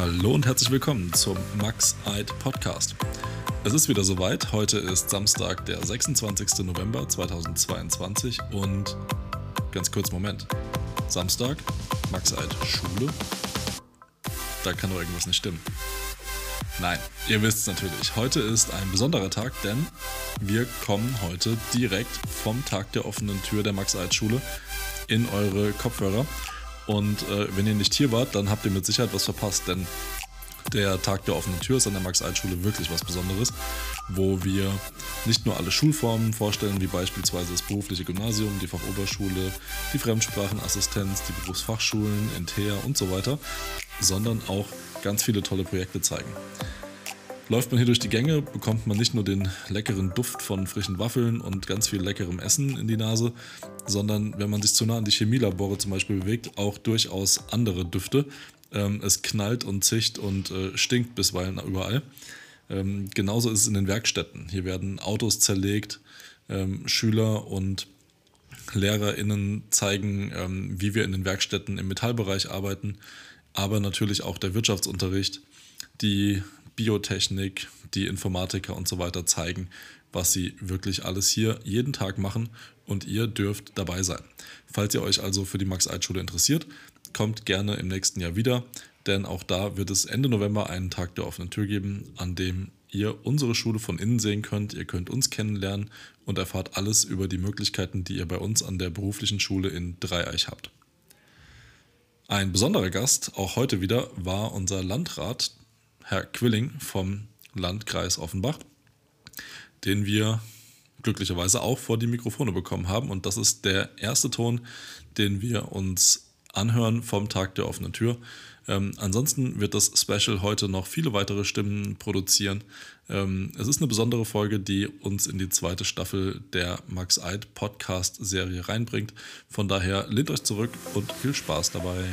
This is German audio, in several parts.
Hallo und herzlich willkommen zum Max Eid Podcast. Es ist wieder soweit. Heute ist Samstag, der 26. November 2022 und ganz kurz Moment. Samstag, Max Eid Schule. Da kann doch irgendwas nicht stimmen. Nein, ihr wisst es natürlich. Heute ist ein besonderer Tag, denn wir kommen heute direkt vom Tag der offenen Tür der Max Eid Schule in eure Kopfhörer. Und äh, wenn ihr nicht hier wart, dann habt ihr mit Sicherheit was verpasst, denn der Tag der offenen Tür ist an der Max-Eid-Schule wirklich was Besonderes, wo wir nicht nur alle Schulformen vorstellen, wie beispielsweise das berufliche Gymnasium, die Fachoberschule, die Fremdsprachenassistenz, die Berufsfachschulen, NTEA und so weiter, sondern auch ganz viele tolle Projekte zeigen. Läuft man hier durch die Gänge, bekommt man nicht nur den leckeren Duft von frischen Waffeln und ganz viel leckerem Essen in die Nase, sondern wenn man sich zu nah an die Chemielabore zum Beispiel bewegt, auch durchaus andere Düfte. Ähm, es knallt und zicht und äh, stinkt bisweilen überall. Ähm, genauso ist es in den Werkstätten. Hier werden Autos zerlegt, ähm, Schüler und LehrerInnen zeigen, ähm, wie wir in den Werkstätten im Metallbereich arbeiten, aber natürlich auch der Wirtschaftsunterricht, die Biotechnik, die Informatiker und so weiter zeigen, was sie wirklich alles hier jeden Tag machen und ihr dürft dabei sein. Falls ihr euch also für die Max-Eid-Schule interessiert, kommt gerne im nächsten Jahr wieder, denn auch da wird es Ende November einen Tag der offenen Tür geben, an dem ihr unsere Schule von innen sehen könnt, ihr könnt uns kennenlernen und erfahrt alles über die Möglichkeiten, die ihr bei uns an der beruflichen Schule in Dreieich habt. Ein besonderer Gast, auch heute wieder, war unser Landrat Herr Quilling vom Landkreis Offenbach, den wir glücklicherweise auch vor die Mikrofone bekommen haben. Und das ist der erste Ton, den wir uns anhören vom Tag der offenen Tür. Ähm, ansonsten wird das Special heute noch viele weitere Stimmen produzieren. Ähm, es ist eine besondere Folge, die uns in die zweite Staffel der Max Eid Podcast Serie reinbringt. Von daher lehnt euch zurück und viel Spaß dabei.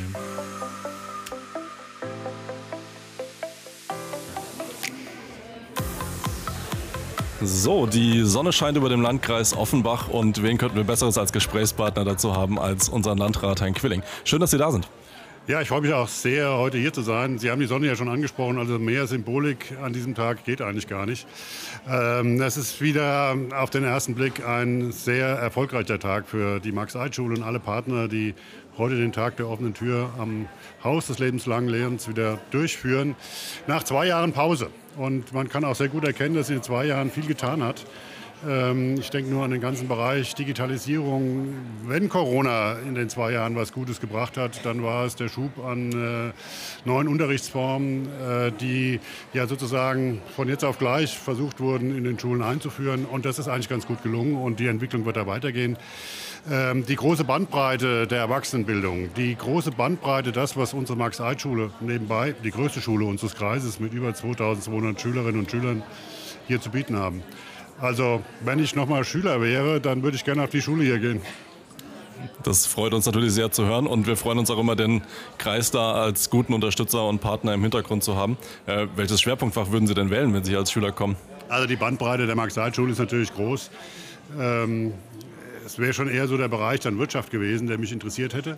So, die Sonne scheint über dem Landkreis Offenbach und wen könnten wir Besseres als Gesprächspartner dazu haben als unseren Landrat Herrn Quilling. Schön, dass Sie da sind. Ja, ich freue mich auch sehr, heute hier zu sein. Sie haben die Sonne ja schon angesprochen, also mehr Symbolik an diesem Tag geht eigentlich gar nicht. Ähm, es ist wieder auf den ersten Blick ein sehr erfolgreicher Tag für die Max-Eid-Schule und alle Partner, die heute den Tag der offenen Tür am Haus des lebenslangen Lernens wieder durchführen. Nach zwei Jahren Pause. Und man kann auch sehr gut erkennen, dass sie in zwei Jahren viel getan hat. Ähm, ich denke nur an den ganzen Bereich Digitalisierung. Wenn Corona in den zwei Jahren was Gutes gebracht hat, dann war es der Schub an äh, neuen Unterrichtsformen, äh, die ja sozusagen von jetzt auf gleich versucht wurden, in den Schulen einzuführen. Und das ist eigentlich ganz gut gelungen und die Entwicklung wird da weitergehen. Ähm, die große Bandbreite der Erwachsenenbildung, die große Bandbreite, das, was unsere Max-Eid-Schule nebenbei, die größte Schule unseres Kreises mit über 2200 Schülerinnen und Schülern hier zu bieten haben. Also, wenn ich noch mal Schüler wäre, dann würde ich gerne auf die Schule hier gehen. Das freut uns natürlich sehr zu hören und wir freuen uns auch immer, den Kreis da als guten Unterstützer und Partner im Hintergrund zu haben. Äh, welches Schwerpunktfach würden Sie denn wählen, wenn Sie als Schüler kommen? Also die Bandbreite der Max-Eid-Schule ist natürlich groß. Ähm, es wäre schon eher so der Bereich dann Wirtschaft gewesen, der mich interessiert hätte.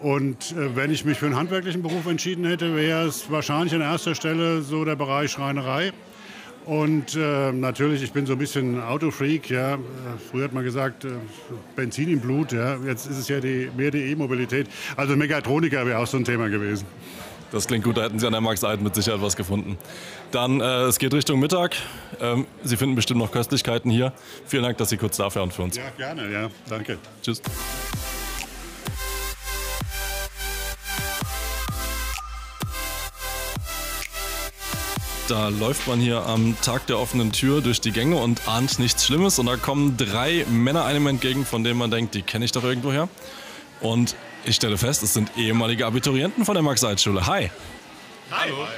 Und äh, wenn ich mich für einen handwerklichen Beruf entschieden hätte, wäre es wahrscheinlich an erster Stelle so der Bereich Schreinerei. Und äh, natürlich, ich bin so ein bisschen Autofreak. Ja. Früher hat man gesagt, äh, Benzin im Blut. Ja. Jetzt ist es ja die, mehr die E-Mobilität. Also Mechatroniker wäre auch so ein Thema gewesen. Das klingt gut, da hätten Sie an der Max Eid mit Sicherheit was gefunden. Dann, äh, es geht Richtung Mittag. Ähm, Sie finden bestimmt noch Köstlichkeiten hier. Vielen Dank, dass Sie kurz da waren für uns. Ja, gerne, ja. Danke. Tschüss. Da läuft man hier am Tag der offenen Tür durch die Gänge und ahnt nichts Schlimmes. Und da kommen drei Männer einem entgegen, von denen man denkt, die kenne ich doch irgendwoher. Und ich stelle fest, es sind ehemalige Abiturienten von der Max-Eid-Schule. Hi. Hallo. Hi.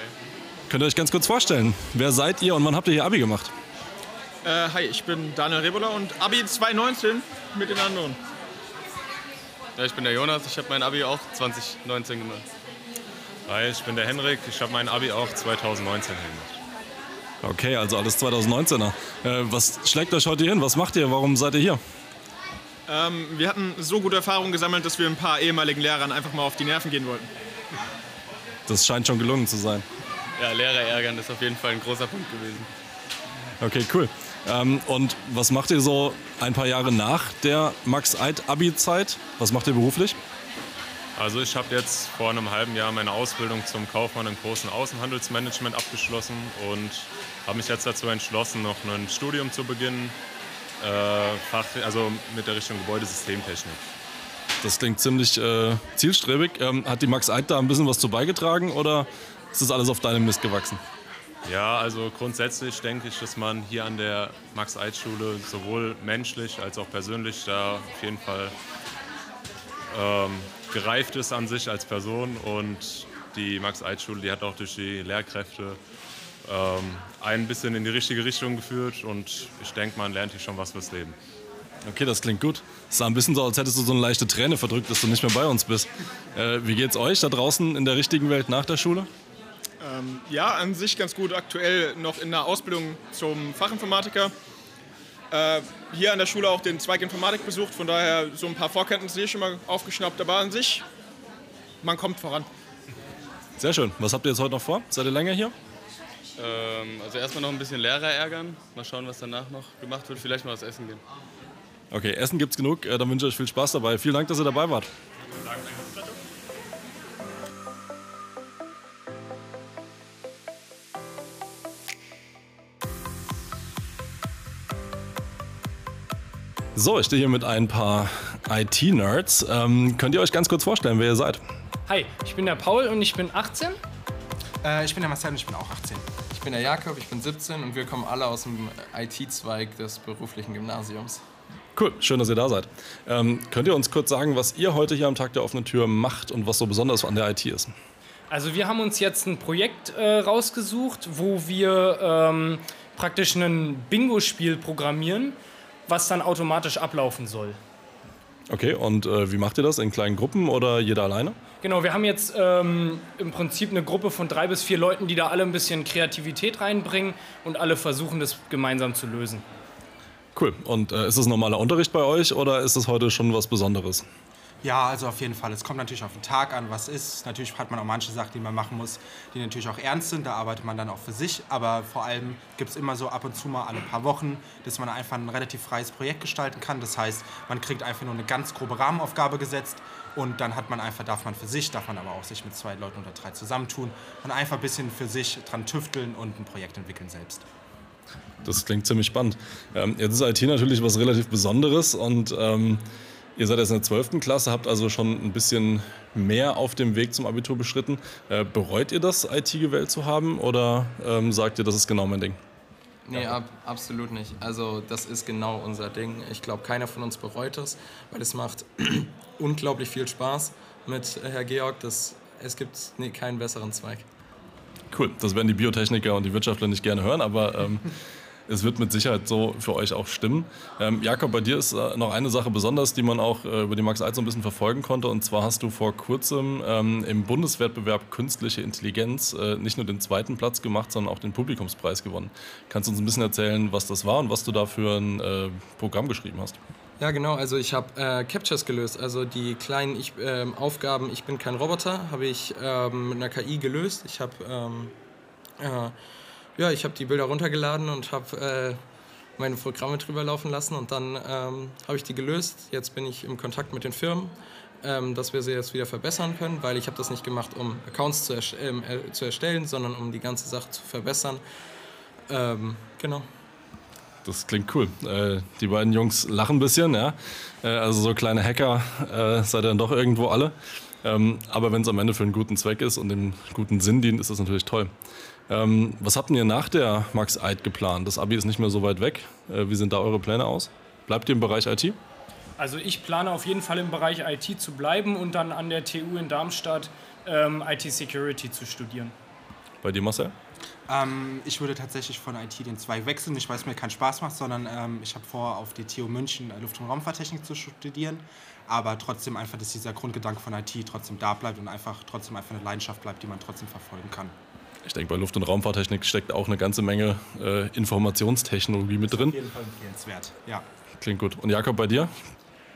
Könnt ihr euch ganz kurz vorstellen, wer seid ihr und wann habt ihr hier Abi gemacht? Äh, hi, ich bin Daniel Rebola und Abi 2019 mit den anderen. Ja, ich bin der Jonas, ich habe mein Abi auch 2019 gemacht. Hi, ich bin der Henrik, ich habe mein Abi auch 2019 gemacht. Okay, also alles 2019er. Äh, was schlägt euch heute hin? Was macht ihr? Warum seid ihr hier? Ähm, wir hatten so gute Erfahrungen gesammelt, dass wir ein paar ehemaligen Lehrern einfach mal auf die Nerven gehen wollten. Das scheint schon gelungen zu sein. Ja, Lehrer ärgern ist auf jeden Fall ein großer Punkt gewesen. Okay, cool. Ähm, und was macht ihr so ein paar Jahre nach der Max-Eid-Abi-Zeit? Was macht ihr beruflich? Also ich habe jetzt vor einem halben Jahr meine Ausbildung zum Kaufmann im großen Außenhandelsmanagement abgeschlossen und habe mich jetzt dazu entschlossen, noch ein Studium zu beginnen, äh, Fach, also mit der Richtung Gebäudesystemtechnik. Das klingt ziemlich äh, zielstrebig. Ähm, hat die Max Eid da ein bisschen was zu beigetragen oder ist das alles auf deinem Mist gewachsen? Ja, also grundsätzlich denke ich, dass man hier an der Max-Eid-Schule sowohl menschlich als auch persönlich da auf jeden Fall ähm, gereift ist an sich als Person und die Max-Eid-Schule, die hat auch durch die Lehrkräfte ähm, ein bisschen in die richtige Richtung geführt und ich denke, man lernt hier schon was fürs Leben. Okay, das klingt gut. Es sah ein bisschen so, als hättest du so eine leichte Träne verdrückt, dass du nicht mehr bei uns bist. Äh, wie geht's euch da draußen in der richtigen Welt nach der Schule? Ähm, ja, an sich ganz gut. Aktuell noch in der Ausbildung zum Fachinformatiker. Äh, hier an der Schule auch den Zweig Informatik besucht, von daher so ein paar Vorkenntnisse hier schon mal aufgeschnappt. Aber an sich, man kommt voran. Sehr schön. Was habt ihr jetzt heute noch vor? Seid ihr länger hier? Ähm, also erstmal noch ein bisschen Lehrer ärgern. Mal schauen, was danach noch gemacht wird. Vielleicht mal was essen gehen. Okay, Essen gibt's genug. Äh, dann wünsche ich euch viel Spaß dabei. Vielen Dank, dass ihr dabei wart. So, ich stehe hier mit ein paar IT-Nerds. Ähm, könnt ihr euch ganz kurz vorstellen, wer ihr seid? Hi, ich bin der Paul und ich bin 18. Äh, ich bin der Marcel und ich bin auch 18. Ich bin der Jakob, ich bin 17 und wir kommen alle aus dem IT-Zweig des beruflichen Gymnasiums. Cool, schön, dass ihr da seid. Ähm, könnt ihr uns kurz sagen, was ihr heute hier am Tag der offenen Tür macht und was so besonders an der IT ist? Also wir haben uns jetzt ein Projekt äh, rausgesucht, wo wir ähm, praktisch ein Bingo-Spiel programmieren, was dann automatisch ablaufen soll. Okay, und äh, wie macht ihr das? In kleinen Gruppen oder jeder alleine? Genau, wir haben jetzt ähm, im Prinzip eine Gruppe von drei bis vier Leuten, die da alle ein bisschen Kreativität reinbringen und alle versuchen, das gemeinsam zu lösen. Cool. Und äh, ist das normaler Unterricht bei euch oder ist das heute schon was Besonderes? Ja, also auf jeden Fall. Es kommt natürlich auf den Tag an, was ist. Natürlich hat man auch manche Sachen, die man machen muss, die natürlich auch ernst sind. Da arbeitet man dann auch für sich. Aber vor allem gibt es immer so ab und zu mal alle paar Wochen, dass man einfach ein relativ freies Projekt gestalten kann. Das heißt, man kriegt einfach nur eine ganz grobe Rahmenaufgabe gesetzt und dann hat man einfach, darf man für sich, darf man aber auch sich mit zwei Leuten oder drei zusammentun und einfach ein bisschen für sich dran tüfteln und ein Projekt entwickeln selbst. Das klingt ziemlich spannend. Ähm, jetzt ist IT natürlich was relativ Besonderes und ähm, ihr seid jetzt in der 12. Klasse, habt also schon ein bisschen mehr auf dem Weg zum Abitur beschritten. Äh, bereut ihr das, IT gewählt zu haben oder ähm, sagt ihr, das ist genau mein Ding? Nee, ab, absolut nicht. Also das ist genau unser Ding. Ich glaube, keiner von uns bereut es, weil es macht unglaublich viel Spaß mit Herr Georg. Das, es gibt nee, keinen besseren Zweig. Cool, das werden die Biotechniker und die Wirtschaftler nicht gerne hören, aber ähm, es wird mit Sicherheit so für euch auch stimmen. Ähm, Jakob, bei dir ist äh, noch eine Sache besonders, die man auch äh, über die Max Eid so ein bisschen verfolgen konnte. Und zwar hast du vor kurzem ähm, im Bundeswettbewerb Künstliche Intelligenz äh, nicht nur den zweiten Platz gemacht, sondern auch den Publikumspreis gewonnen. Kannst du uns ein bisschen erzählen, was das war und was du da für ein äh, Programm geschrieben hast? Ja, genau. Also ich habe äh, Captures gelöst. Also die kleinen ich, äh, Aufgaben, ich bin kein Roboter, habe ich ähm, mit einer KI gelöst. Ich habe ähm, äh, ja, ich habe die Bilder runtergeladen und habe äh, meine Programme drüber laufen lassen und dann ähm, habe ich die gelöst. Jetzt bin ich im Kontakt mit den Firmen, ähm, dass wir sie jetzt wieder verbessern können, weil ich habe das nicht gemacht, um Accounts zu, erst ähm, äh, zu, erstellen, sondern um die ganze Sache zu verbessern. Ähm, genau. Das klingt cool. Äh, die beiden Jungs lachen ein bisschen, ja. Äh, also so kleine Hacker äh, seid ihr dann doch irgendwo alle. Ähm, aber wenn es am Ende für einen guten Zweck ist und dem guten Sinn dient, ist das natürlich toll. Ähm, was habt ihr nach der Max Eid geplant? Das Abi ist nicht mehr so weit weg. Äh, wie sind da eure Pläne aus? Bleibt ihr im Bereich IT? Also ich plane auf jeden Fall im Bereich IT zu bleiben und dann an der TU in Darmstadt ähm, IT-Security zu studieren. Bei dir, Marcel? Ähm, ich würde tatsächlich von IT den Zweig wechseln, nicht weil es mir keinen Spaß macht, sondern ähm, ich habe vor, auf die TU München Luft- und Raumfahrttechnik zu studieren. Aber trotzdem einfach, dass dieser Grundgedanke von IT trotzdem da bleibt und einfach trotzdem einfach eine Leidenschaft bleibt, die man trotzdem verfolgen kann. Ich denke, bei Luft- und Raumfahrttechnik steckt auch eine ganze Menge äh, Informationstechnologie mit drin. Auf jeden Fall empfehlenswert, ja. Klingt gut. Und Jakob, bei dir?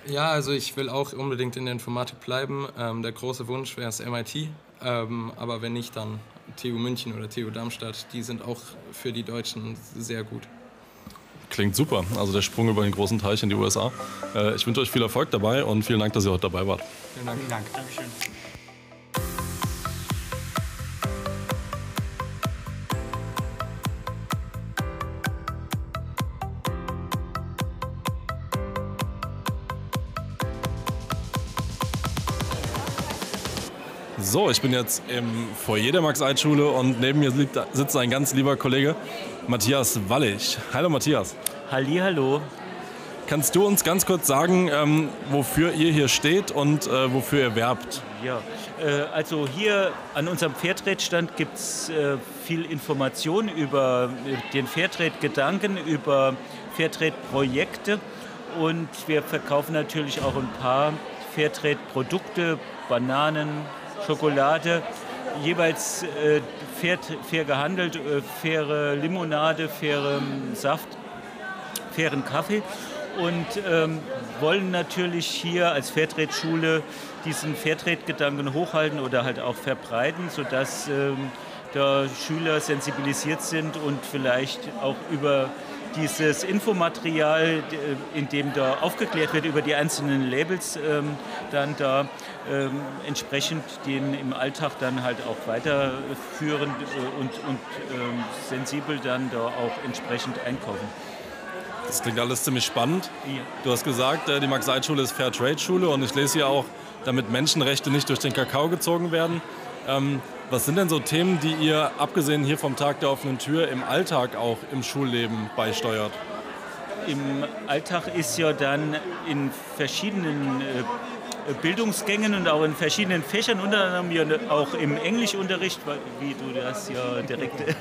Ja, also ich will auch unbedingt in der Informatik bleiben. Ähm, der große Wunsch wäre das MIT, Ähm, aber wenn nicht, dann TU München oder TU Darmstadt, die sind auch für die Deutschen sehr gut. Klingt super. Also der Sprung über den großen Teich in die USA. Äh, ich wünsche euch viel Erfolg dabei und vielen Dank, dass ihr heute dabei wart. Vielen Dank. Vielen Dank. Dankeschön. So, ich bin jetzt im Foyer der Max-Eid-Schule und neben mir liegt, sitzt ein ganz lieber Kollege, Matthias Wallig. Hallo Matthias. Hallo. Kannst du uns ganz kurz sagen, ähm, wofür ihr hier steht und äh, wofür ihr werbt? Ja, äh, also hier an unserem Fairtrade-Stand gibt es äh, viel Information über äh, den Fairtrade-Gedanken, über Fairtrade-Projekte und wir verkaufen natürlich auch ein paar Fairtrade-Produkte, Bananen, Schokolade, jeweils äh, fair, fair, gehandelt, äh, faire Limonade, fairen Saft, fairen Kaffee und ähm, wollen natürlich hier als Fairtrade-Schule diesen Fairtrade-Gedanken hochhalten oder halt auch verbreiten, sodass ähm, da Schüler sensibilisiert sind und vielleicht auch über dieses Infomaterial, in dem da aufgeklärt wird über die einzelnen Labels, ähm, dann da ähm, entsprechend den im Alltag dann halt auch weiterführen äh, und, und ähm, sensibel dann da auch entsprechend einkaufen. Das klingt alles ziemlich spannend. Du hast gesagt, äh, die Max-Seid-Schule ist Fairtrade-Schule und ich lese hier auch, damit Menschenrechte nicht durch den Kakao gezogen werden. Was sind denn so Themen, die ihr, abgesehen hier vom Tag der offenen Tür, im Alltag auch im Schulleben beisteuert? Im Alltag ist ja dann in verschiedenen äh, Bildungsgängen und auch in verschiedenen Fächern, unter anderem ja auch im Englischunterricht, wie du das ja direkt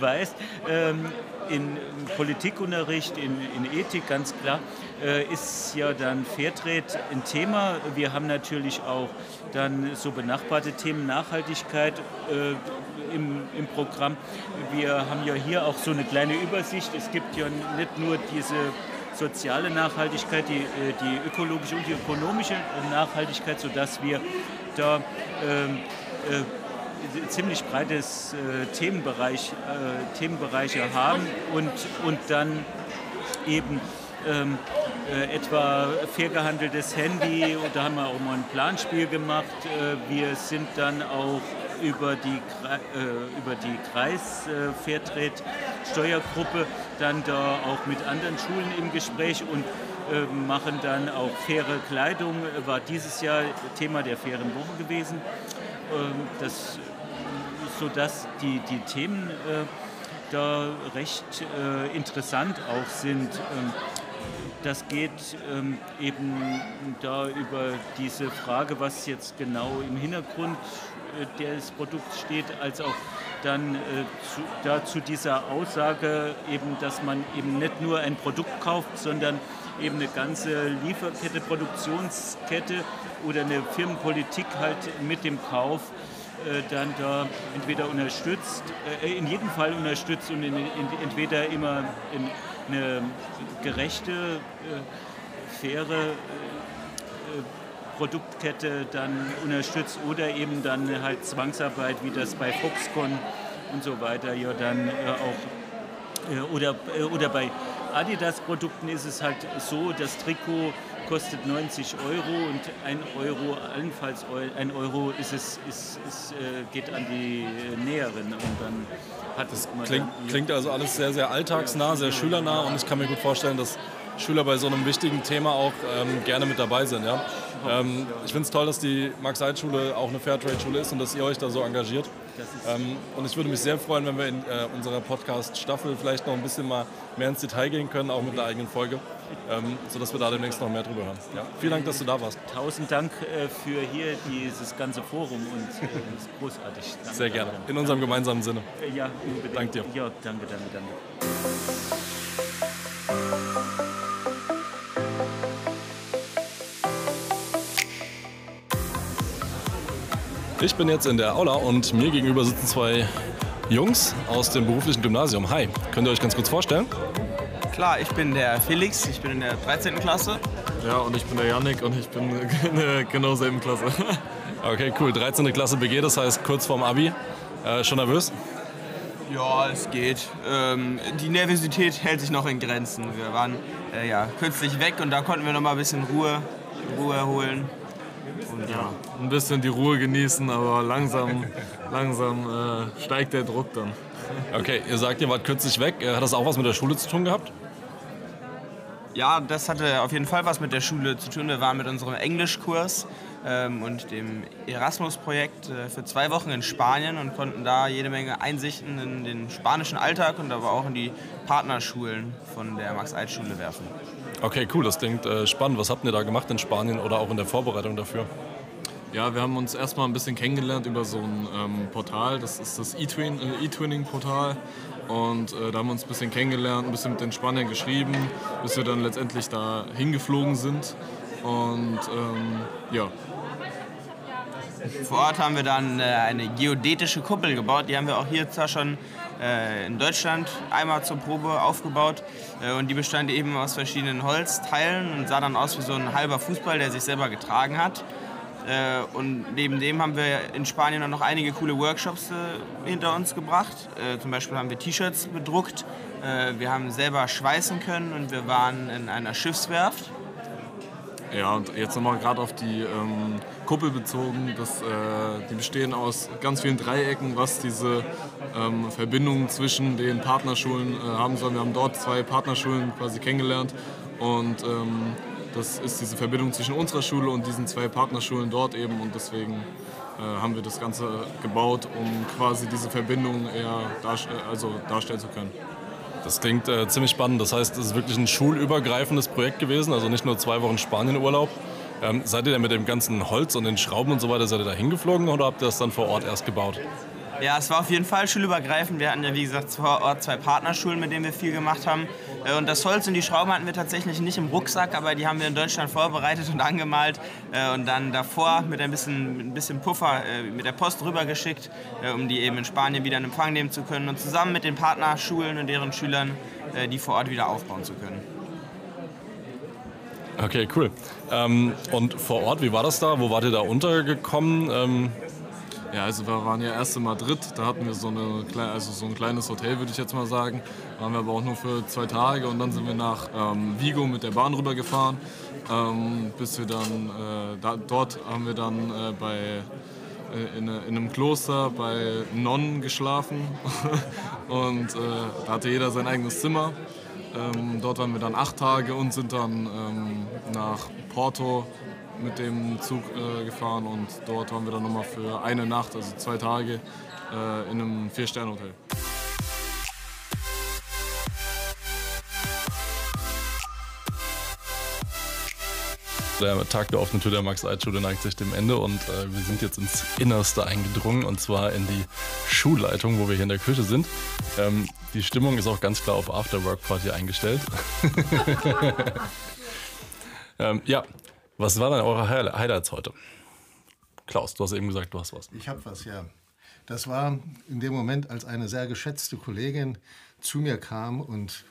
weißt, ähm, in Politikunterricht, in, in Ethik ganz klar, äh, ist ja dann Fairtrade ein Thema. Wir haben natürlich auch dann so benachbarte Themen Nachhaltigkeit äh, im, im Programm. Wir haben ja hier auch so eine kleine Übersicht. Es gibt ja nicht nur diese soziale Nachhaltigkeit, die, äh, die ökologische und die ökonomische Nachhaltigkeit, sodass wir da ähm, äh, ziemlich breites äh, Themenbereich, äh, Themenbereiche haben und, und dann eben ähm, äh, etwa fair gehandeltes Handy und da haben wir auch mal ein Planspiel gemacht. Äh, wir sind dann auch über die, äh, über die Kreis Fairtrade Steuergruppe dann da auch mit anderen Schulen im Gespräch und machen dann auch faire Kleidung, war dieses Jahr Thema der fairen Woche gewesen. Ähm, das sodass die, die Themen äh, da recht äh, interessant auch sind. Ähm, das geht ähm, eben da über diese Frage, was jetzt genau im Hintergrund äh, des Produkts steht, als auch dann äh, zu, da zu dieser Aussage eben, dass man eben nicht nur ein Produkt kauft, sondern eben eine ganze Lieferkette, Produktionskette oder eine Firmenpolitik halt mit dem Kauf äh, dann da entweder unterstützt, äh, in jedem Fall unterstützt und entweder immer in eine gerechte, äh, faire Produktkette dann unterstützt oder eben dann halt Zwangsarbeit, wie das bei Foxconn und so weiter ja dann auch oder, oder bei Adidas-Produkten ist es halt so, das Trikot kostet 90 Euro und ein Euro, allenfalls ein Euro ist es, ist, ist, äh, geht an die Näherin und dann hat es klingt, klingt also alles sehr, sehr alltagsnah, sehr schülernah und ich kann mir gut vorstellen, dass Schüler bei so einem wichtigen Thema auch ähm, gerne mit dabei sind. Ja? Ähm, ich finde es toll, dass die Max-Seid-Schule auch eine Fairtrade-Schule ist und dass ihr euch da so engagiert. Ähm, und ich würde mich sehr freuen, wenn wir in äh, unserer Podcast-Staffel vielleicht noch ein bisschen mal mehr ins Detail gehen können, auch mit einer eigenen Folge, ähm, sodass wir da demnächst noch mehr drüber hören. Ja. Vielen Dank, dass du da warst. Tausend Dank äh, für hier dieses ganze Forum und äh, das ist großartig. Danke, sehr gerne. In unserem gemeinsamen Sinne. Äh, ja, unbedingt. Danke dir. Ja, danke, danke, danke. Ich bin jetzt in der Aula und mir gegenüber sitzen zwei Jungs aus dem beruflichen Gymnasium. Hi, könnt ihr euch ganz kurz vorstellen? Klar, ich bin der Felix, ich bin in der 13. Klasse. Ja, und ich bin der Janik und ich bin in der genau selben Klasse. Okay, cool. 13. Klasse BG, das heißt kurz vorm Abi. Äh, schon nervös? Ja, es geht. Ähm, die Nervosität hält sich noch in Grenzen. Wir waren äh, ja, kürzlich weg und da konnten wir noch mal ein bisschen Ruhe, Ruhe holen. Und ja, ein bisschen die Ruhe genießen, aber langsam, langsam äh, steigt der Druck dann. Okay, ihr sagt, ihr wart kürzlich weg. Äh, hat das auch was mit der Schule zu tun gehabt? Ja, das hatte auf jeden Fall was mit der Schule zu tun. Wir waren mit unserem Englischkurs ähm, und dem Erasmus-Projekt äh, für zwei Wochen in Spanien und konnten da jede Menge Einsichten in den spanischen Alltag und aber auch in die Partnerschulen von der Max-Eid-Schule werfen. Okay, cool, das klingt äh, spannend. Was habt ihr da gemacht in Spanien oder auch in der Vorbereitung dafür? Ja, wir haben uns erstmal ein bisschen kennengelernt über so ein ähm, Portal, das ist das E-Twinning-Portal. Und äh, da haben wir uns ein bisschen kennengelernt, ein bisschen mit den Spaniern geschrieben, bis wir dann letztendlich da hingeflogen sind. Und ähm, ja. Vor Ort haben wir dann äh, eine geodätische Kuppel gebaut. Die haben wir auch hier zwar schon äh, in Deutschland einmal zur Probe aufgebaut. Äh, und die bestand eben aus verschiedenen Holzteilen und sah dann aus wie so ein halber Fußball, der sich selber getragen hat. Äh, und neben dem haben wir in Spanien auch noch einige coole Workshops äh, hinter uns gebracht. Äh, zum Beispiel haben wir T-Shirts bedruckt, wir haben selber schweißen können und wir waren in einer Schiffswerft. Ja, und jetzt nochmal gerade auf die ähm, Kuppel bezogen. Das, äh, die bestehen aus ganz vielen Dreiecken, was diese ähm, Verbindung zwischen den Partnerschulen äh, haben soll. Wir haben dort zwei Partnerschulen quasi kennengelernt und ähm, das ist diese Verbindung zwischen unserer Schule und diesen zwei Partnerschulen dort eben und deswegen äh, haben wir das Ganze gebaut, um quasi diese Verbindung eher darstell also darstellen zu können. Das klingt äh, ziemlich spannend. Das heißt, es ist wirklich ein schulübergreifendes Projekt gewesen, also nicht nur zwei Wochen Spanienurlaub. Ähm, seid ihr denn mit dem ganzen Holz und den Schrauben und so weiter, seid ihr da hingeflogen oder habt ihr das dann vor Ort erst gebaut? Ja, es war auf jeden Fall schulübergreifend. Wir hatten ja, wie gesagt, vor Ort zwei Partnerschulen, mit denen wir viel gemacht haben. Äh, und das Holz und die Schrauben hatten wir tatsächlich nicht im Rucksack, aber die haben wir in Deutschland vorbereitet und angemalt äh, und dann davor mit ein bisschen, ein bisschen Puffer äh, mit der Post rübergeschickt, um die eben in Spanien wieder in Empfang nehmen zu können und zusammen mit den Partnerschulen und deren Schülern die vor Ort wieder aufbauen zu können. Okay, cool. Ähm, und vor Ort, wie war das da? Wo wart ihr da untergekommen? Ähm ja, also wir waren ja erst in Madrid, da hatten wir so, eine, also so ein kleines Hotel, würde ich jetzt mal sagen. Waren wir aber auch nur für zwei Tage und dann sind wir nach ähm, Vigo mit der Bahn rübergefahren, ähm, bis wir dann, äh, da, dort haben wir dann äh, bei, äh, in, in, einem Kloster bei Nonnen geschlafen und äh, da hatte jeder sein eigenes Zimmer. Ähm, dort waren wir dann acht Tage und sind dann ähm, nach Porto mit dem Zug äh, gefahren und dort waren wir dann nochmal für eine Nacht, also zwei Tage, äh, in einem Vier-Sterne-Hotel. Der Tag der offenen Tür der Max-Eid-Schule neigt sich dem Ende und äh, wir sind jetzt ins Innerste eingedrungen und zwar in die Schulleitung, wo wir hier in der Küche sind. Ähm, die Stimmung ist auch ganz klar auf Afterwork-Party eingestellt. ähm, ja, was waren denn eure Highlights heute? Klaus, du hast eben gesagt, du hast was. Ich habe was, ja. Das war in dem Moment, als eine sehr geschätzte Kollegin zu mir kam und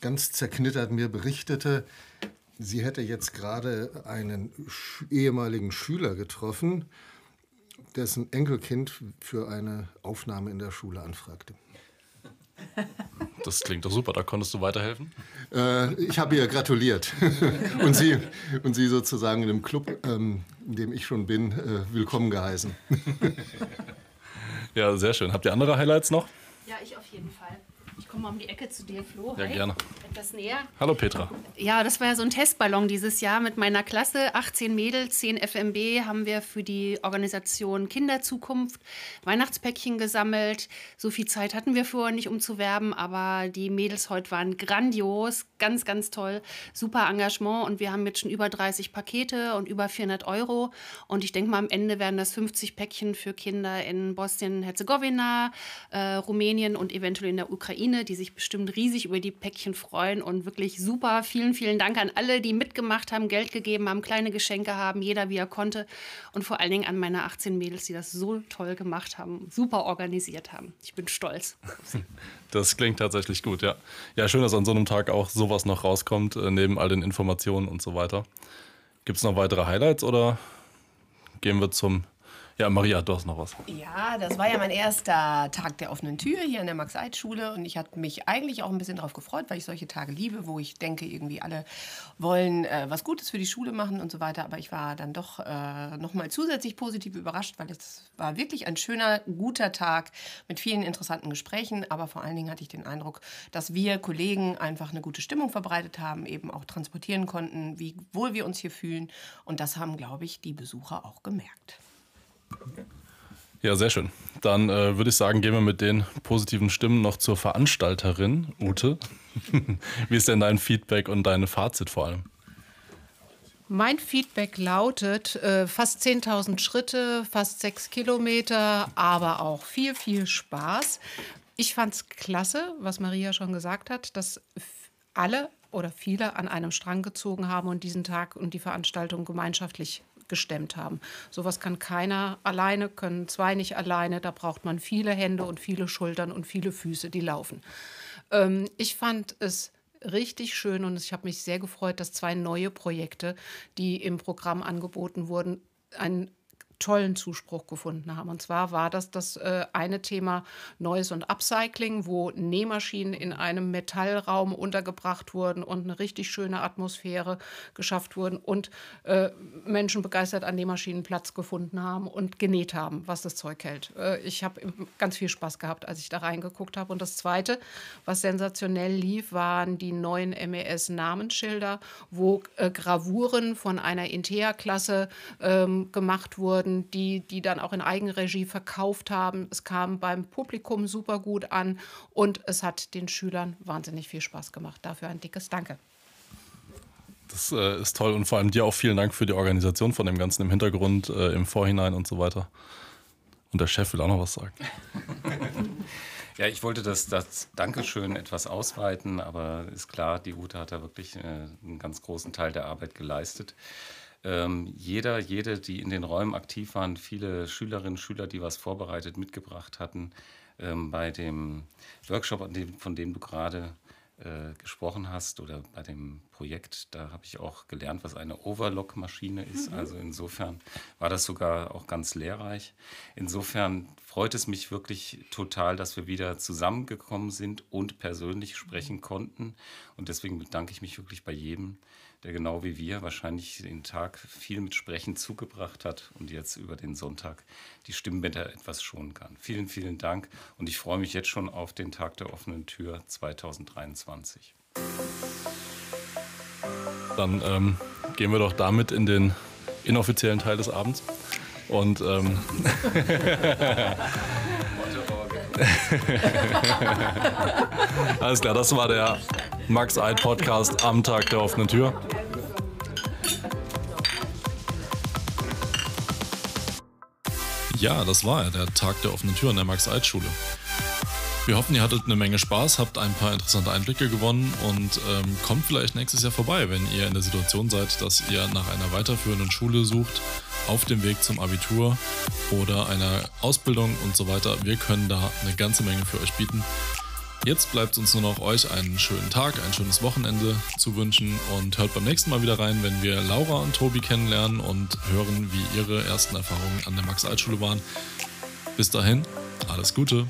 ganz zerknittert mir berichtete, sie hätte jetzt gerade einen ehemaligen Schüler getroffen, dessen Enkelkind für eine Aufnahme in der Schule anfragte. Das klingt doch super, da konntest du weiterhelfen? Äh, ich habe ihr gratuliert und, sie, und sie sozusagen in dem Club, ähm, in dem ich schon bin, äh, willkommen geheißen. ja, sehr schön. Habt ihr andere Highlights noch? Ja, ich auf jeden Fall. Ich komme mal um die Ecke zu dir, Flo. Ja, Hi. gerne. Etwas näher. Hallo Petra. Ja, das war ja so ein Testballon dieses Jahr mit meiner Klasse. 18 Mädels, 10 FMB haben wir für die Organisation Kinderzukunft Weihnachtspäckchen gesammelt. So viel Zeit hatten wir vorher nicht, um zu werben, aber die Mädels heute waren grandios, ganz, ganz toll. Super Engagement und wir haben jetzt schon über 30 Pakete und über 400 Euro. Und ich denke mal, am Ende werden das 50 Päckchen für Kinder in Bosnien-Herzegowina, äh, Rumänien und eventuell in der Ukraine die sich bestimmt riesig über die Päckchen freuen und wirklich super. Vielen, vielen Dank an alle, die mitgemacht haben, Geld gegeben haben, kleine Geschenke haben, jeder wie er konnte. Und vor allen Dingen an meine 18 Mädels, die das so toll gemacht haben, super organisiert haben. Ich bin stolz. Das klingt tatsächlich gut, ja. Ja, schön, dass an so einem Tag auch sowas noch rauskommt, äh, neben all den Informationen und so weiter. Gibt es noch weitere Highlights oder gehen wir zum Ja, Maria, du hast noch was. Ja, das war ja mein erster Tag der offenen Tür hier an der Max-Eid-Schule und ich hatte mich eigentlich auch ein bisschen darauf gefreut, weil ich solche Tage liebe, wo ich denke, irgendwie alle wollen äh, was Gutes für die Schule machen und so weiter. Aber ich war dann doch äh, nochmal zusätzlich positiv überrascht, weil es war wirklich ein schöner, guter Tag mit vielen interessanten Gesprächen. Aber vor allen Dingen hatte ich den Eindruck, dass wir Kollegen einfach eine gute Stimmung verbreitet haben, eben auch transportieren konnten, wie wohl wir uns hier fühlen. Und das haben, glaube ich, die Besucher auch gemerkt. Ja, sehr schön. Dann äh, würde ich sagen, gehen wir mit den positiven Stimmen noch zur Veranstalterin, Ute. Wie ist denn dein Feedback und deine Fazit vor allem? Mein Feedback lautet äh, fast 10.000 Schritte, fast sechs Kilometer, aber auch viel, viel Spaß. Ich fand es klasse, was Maria schon gesagt hat, dass alle oder viele an einem Strang gezogen haben und diesen Tag und die Veranstaltung gemeinschaftlich gestemmt haben. Sowas kann keiner alleine, können zwei nicht alleine. Da braucht man viele Hände und viele Schultern und viele Füße, die laufen. Ähm, ich fand es richtig schön und ich habe mich sehr gefreut, dass zwei neue Projekte, die im Programm angeboten wurden, ein tollen Zuspruch gefunden haben. Und zwar war das das äh, eine Thema Neues und Upcycling, wo Nähmaschinen in einem Metallraum untergebracht wurden und eine richtig schöne Atmosphäre geschafft wurden und äh, Menschen begeistert an Nähmaschinen Platz gefunden haben und genäht haben, was das Zeug hält. Äh, ich habe ganz viel Spaß gehabt, als ich da reingeguckt habe. Und das Zweite, was sensationell lief, waren die neuen MES-Namensschilder, wo äh, Gravuren von einer Intea-Klasse ähm, gemacht wurden wurden, die, die dann auch in Eigenregie verkauft haben. Es kam beim Publikum super gut an und es hat den Schülern wahnsinnig viel Spaß gemacht. Dafür ein dickes Danke. Das äh, ist toll und vor allem dir auch vielen Dank für die Organisation von dem Ganzen im Hintergrund, äh, im Vorhinein und so weiter. Und der Chef will auch noch was sagen. Ja, ich wollte das, das Dankeschön etwas ausweiten, aber ist klar, die Ute hat da wirklich äh, einen ganz großen Teil der Arbeit geleistet ähm, jeder, jede, die in den Räumen aktiv waren, viele Schülerinnen und Schüler, die was vorbereitet, mitgebracht hatten, ähm, bei dem Workshop, von dem du gerade äh, gesprochen hast oder bei dem Projekt, da habe ich auch gelernt, was eine Overlock-Maschine ist. Mhm. Also insofern war das sogar auch ganz lehrreich. Insofern freut es mich wirklich total, dass wir wieder zusammengekommen sind und persönlich sprechen konnten. Und deswegen bedanke ich mich wirklich bei jedem, der genau wie wir wahrscheinlich den Tag viel mit Sprechen zugebracht hat und jetzt über den Sonntag die Stimmbänder etwas schonen kann. Vielen, vielen Dank und ich freue mich jetzt schon auf den Tag der offenen Tür 2023. Dann ähm, gehen wir doch damit in den inoffiziellen Teil des Abends. Und ähm, Alles klar, das war der Max Eid Podcast am Tag der offenen Tür. Ja, das war er, der Tag der offenen Tür an der Max Eid Schule. Wir hoffen, ihr hattet eine Menge Spaß, habt ein paar interessante Einblicke gewonnen und ähm, kommt vielleicht nächstes Jahr vorbei, wenn ihr in der Situation seid, dass ihr nach einer weiterführenden Schule sucht, auf dem Weg zum Abitur oder einer Ausbildung und so weiter. Wir können da eine ganze Menge für euch bieten. Jetzt bleibt uns nur noch euch einen schönen Tag, ein schönes Wochenende zu wünschen und hört beim nächsten Mal wieder rein, wenn wir Laura und Tobi kennenlernen und hören, wie ihre ersten Erfahrungen an der Max-Alt-Schule waren. Bis dahin, alles Gute.